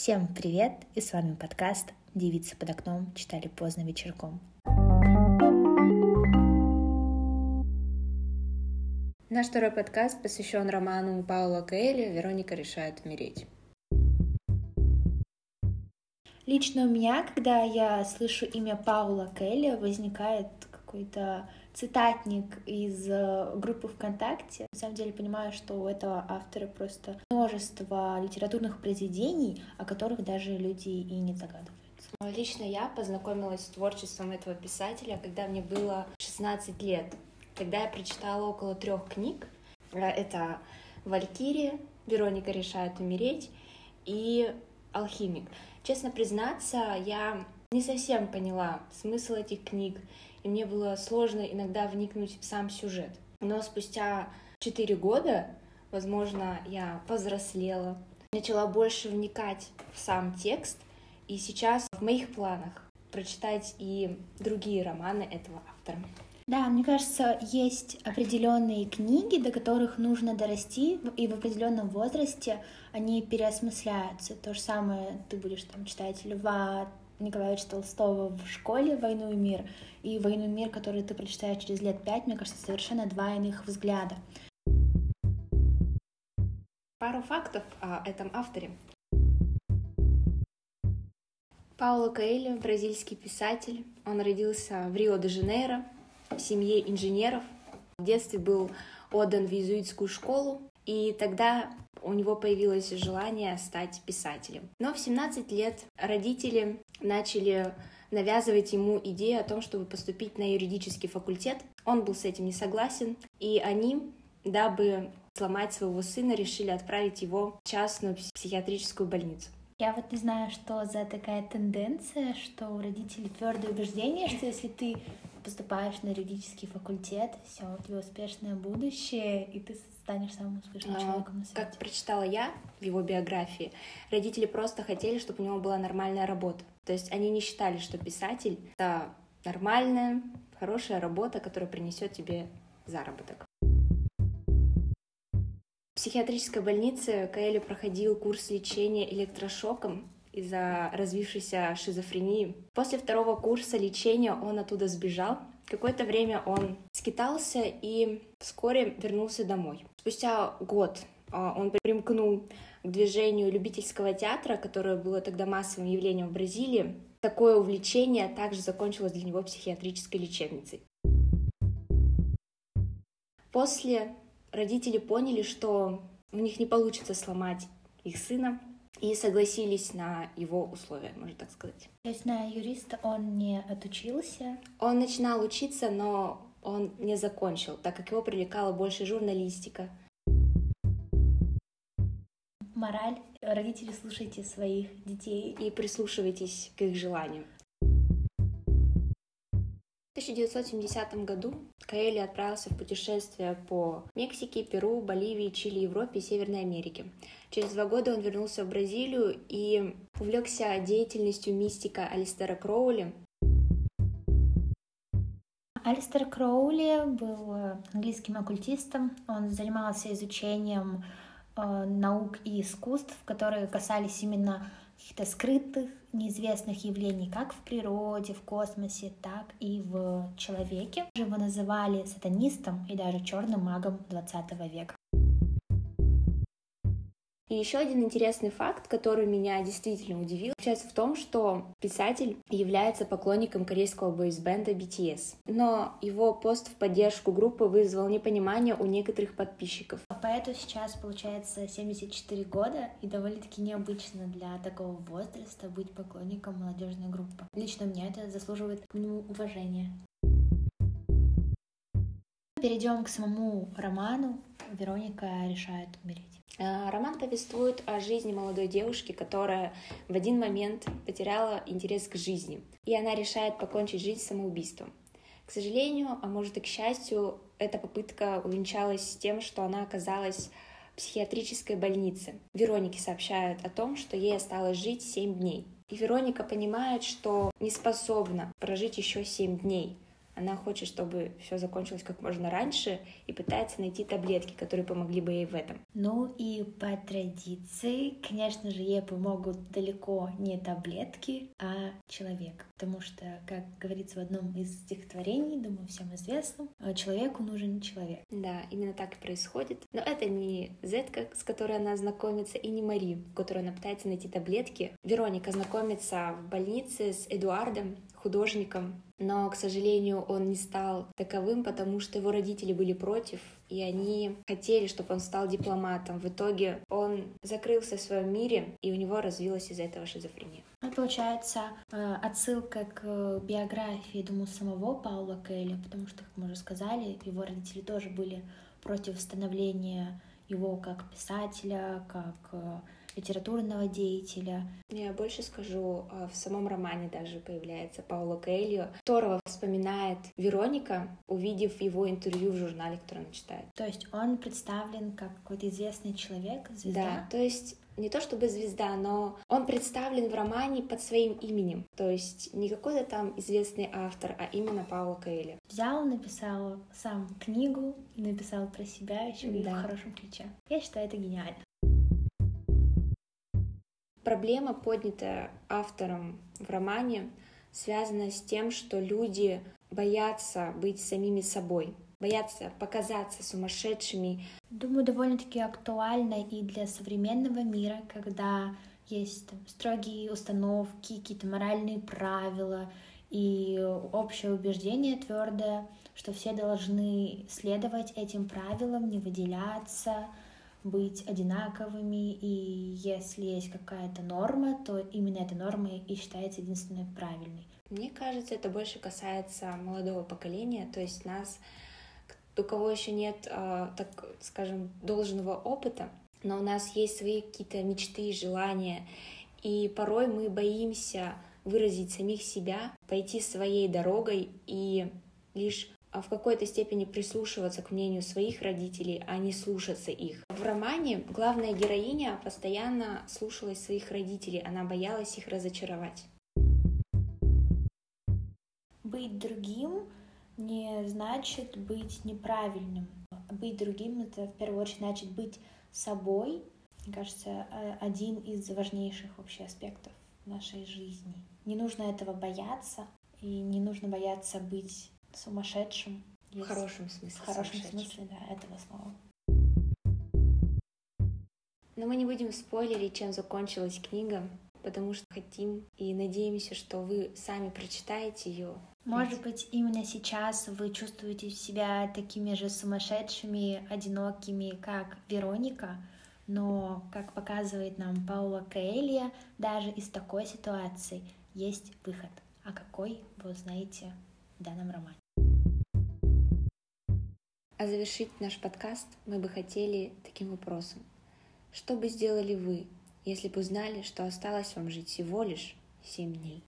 Всем привет! И с вами подкаст «Девицы под окном» читали поздно вечерком. Наш второй подкаст посвящен роману Паула Коэля «Вероника решает умереть». Лично у меня, когда я слышу имя Паула Келли, возникает какой-то цитатник из э, группы ВКонтакте. На самом деле понимаю, что у этого автора просто множество литературных произведений, о которых даже люди и не догадываются. Лично я познакомилась с творчеством этого писателя, когда мне было 16 лет. Тогда я прочитала около трех книг. Э, это «Валькирия», «Вероника решает умереть» и «Алхимик». Честно признаться, я не совсем поняла смысл этих книг, и мне было сложно иногда вникнуть в сам сюжет. Но спустя четыре года, возможно, я повзрослела, начала больше вникать в сам текст, и сейчас в моих планах прочитать и другие романы этого автора. Да, мне кажется, есть определенные книги, до которых нужно дорасти, и в определенном возрасте они переосмысляются. То же самое ты будешь там читать Льва Николаевича Толстого в школе «Войну и мир», и «Войну и мир», который ты прочитаешь через лет пять, мне кажется, совершенно два иных взгляда. Пару фактов о этом авторе. Пауло Коэльо, бразильский писатель. Он родился в Рио-де-Жанейро в семье инженеров. В детстве был отдан в иезуитскую школу, и тогда у него появилось желание стать писателем. Но в 17 лет родители начали навязывать ему идею о том, чтобы поступить на юридический факультет. Он был с этим не согласен, и они, дабы сломать своего сына, решили отправить его в частную психиатрическую больницу. Я вот не знаю, что за такая тенденция, что у родителей твердое убеждение, что если ты поступаешь на юридический факультет, все, у тебя успешное будущее, и ты станешь самым успешным а, человеком на свете. Как прочитала я в его биографии, родители просто хотели, чтобы у него была нормальная работа. То есть они не считали, что писатель — это нормальная, хорошая работа, которая принесет тебе заработок. В психиатрической больнице Каэли проходил курс лечения электрошоком из-за развившейся шизофрении. После второго курса лечения он оттуда сбежал. Какое-то время он скитался и вскоре вернулся домой. Спустя год а, он примкнул к движению любительского театра, которое было тогда массовым явлением в Бразилии. Такое увлечение также закончилось для него психиатрической лечебницей. После родители поняли, что у них не получится сломать их сына, и согласились на его условия, можно так сказать. То есть на юриста он не отучился? Он начинал учиться, но он не закончил, так как его привлекала больше журналистика. Мораль. Родители, слушайте своих детей. И прислушивайтесь к их желаниям. 1970 году Каэли отправился в путешествие по Мексике, Перу, Боливии, Чили, Европе и Северной Америке. Через два года он вернулся в Бразилию и увлекся деятельностью мистика Алистера Кроули. Алистер Кроули был английским оккультистом. Он занимался изучением э, наук и искусств, которые касались именно каких-то скрытых, неизвестных явлений как в природе, в космосе, так и в человеке. Его называли сатанистом и даже черным магом 20 века. И еще один интересный факт, который меня действительно удивил, заключается в том, что писатель является поклонником корейского бойсбенда BTS. Но его пост в поддержку группы вызвал непонимание у некоторых подписчиков. А поэту сейчас получается 74 года, и довольно-таки необычно для такого возраста быть поклонником молодежной группы. Лично меня это заслуживает к нему уважения. Перейдем к самому роману. Вероника решает умереть. Э, роман повествует о жизни молодой девушки, которая в один момент потеряла интерес к жизни, и она решает покончить жизнь самоубийством. К сожалению, а может и к счастью, эта попытка увенчалась тем, что она оказалась в психиатрической больнице. Веронике сообщают о том, что ей осталось жить 7 дней. И Вероника понимает, что не способна прожить еще 7 дней. Она хочет, чтобы все закончилось как можно раньше и пытается найти таблетки, которые помогли бы ей в этом. Ну и по традиции, конечно же, ей помогут далеко не таблетки, а человек. Потому что, как говорится в одном из стихотворений, думаю, всем известном, человеку нужен человек. Да, именно так и происходит. Но это не Зетка, с которой она знакомится, и не Мари, в которой она пытается найти таблетки. Вероника знакомится в больнице с Эдуардом, художником, но, к сожалению, он не стал таковым, потому что его родители были против, и они хотели, чтобы он стал дипломатом. В итоге он закрылся в своем мире, и у него развилась из-за этого шизофрения. Это получается э, отсылка к биографии, думаю, самого Паула Кейли, потому что, как мы уже сказали, его родители тоже были против становления его как писателя, как э, литературного деятеля. Я больше скажу, а, в самом романе даже появляется Пауло Коэльо, которого вспоминает Вероника, увидев его интервью в журнале, который она читает. То есть он представлен как какой-то известный человек, звезда? Да, то есть не то чтобы звезда, но он представлен в романе под своим именем. То есть не какой-то там известный автор, а именно Пауло Коэльо. Взял, написал сам книгу написал про себя еще да. в хорошем ключе. Я считаю, это гениально. Проблема, поднятая автором в романе, связана с тем, что люди боятся быть самими собой, боятся показаться сумасшедшими. Думаю, довольно-таки актуально и для современного мира, когда есть там, строгие установки, какие-то моральные правила и общее убеждение твердое, что все должны следовать этим правилам, не выделяться, быть одинаковыми, и если есть какая-то норма, то именно эта норма и считается единственной правильной. Мне кажется, это больше касается молодого поколения, то есть нас, у кого еще нет, а, так скажем, должного опыта, но у нас есть свои какие-то мечты и желания, и порой мы боимся выразить самих себя, пойти своей дорогой и лишь а в какой-то степени прислушиваться к мнению своих родителей, а не слушаться их. В романе главная героиня постоянно слушалась своих родителей, она боялась их разочаровать. Быть другим не значит быть неправильным. Быть другим — это в первую очередь значит быть собой. Мне кажется, один из важнейших вообще аспектов нашей жизни. Не нужно этого бояться, и не нужно бояться быть сумасшедшим. В хорошем смысле. В хорошем смысле, да, этого слова. Но мы не будем спойлерить, чем закончилась книга, потому что хотим и надеемся, что вы сами прочитаете ее. Может быть, именно сейчас вы чувствуете себя такими же сумасшедшими, одинокими, как Вероника, но, как показывает нам Паула Каэлья, даже из такой ситуации есть выход. А какой, вы узнаете в данном романе. А завершить наш подкаст мы бы хотели таким вопросом. Что бы сделали вы, если бы узнали, что осталось вам жить всего лишь семь дней?